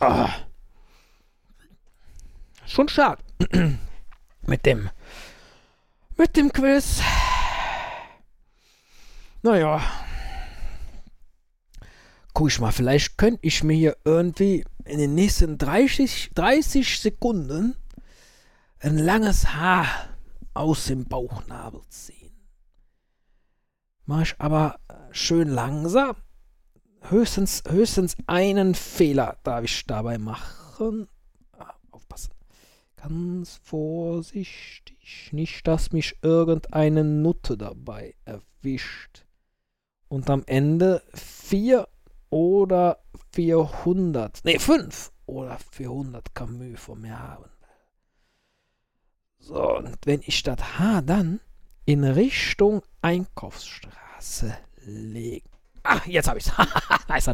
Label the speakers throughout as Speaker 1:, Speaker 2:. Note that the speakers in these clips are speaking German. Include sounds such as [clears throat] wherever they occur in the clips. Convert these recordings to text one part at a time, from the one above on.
Speaker 1: Ah. Schon schade. [clears throat] mit dem. Mit dem Quiz. Naja. Guck ich mal, vielleicht könnte ich mir hier irgendwie in den nächsten 30, 30 Sekunden ein langes Haar aus dem Bauchnabel ziehen. Mach ich aber schön langsam. Höchstens, höchstens einen Fehler darf ich dabei machen. Ah, aufpassen. Ganz vorsichtig. Nicht, dass mich irgendeine Nutte dabei erwischt. Und am Ende vier oder 400, nee, 5 oder 400 Camus von mir haben. So, und wenn ich das H dann in Richtung Einkaufsstraße lege. Ach, jetzt habe ich es.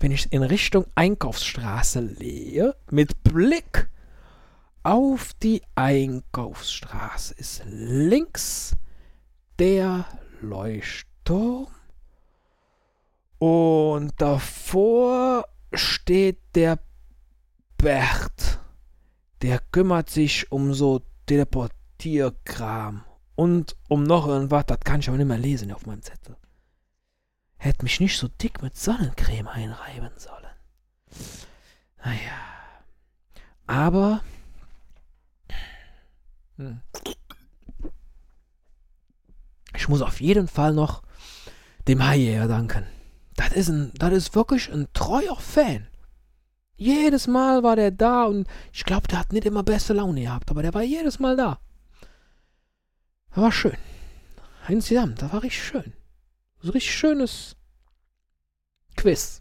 Speaker 1: Wenn ich in Richtung Einkaufsstraße lege, mit Blick auf die Einkaufsstraße, ist links der Leuchtturm und davor steht der Bert. Der kümmert sich um so Teleportierkram. Und um noch irgendwas, das kann ich aber nicht mehr lesen auf meinem Zettel. Hätte mich nicht so dick mit Sonnencreme einreiben sollen. Naja. Aber. Hm. Ich muss auf jeden Fall noch dem Haijäger danken das ist, ein, das ist wirklich ein treuer Fan. Jedes Mal war der da und ich glaube, der hat nicht immer beste Laune gehabt, aber der war jedes Mal da. Das war schön. Insgesamt, das war richtig schön. Ein richtig schönes Quiz.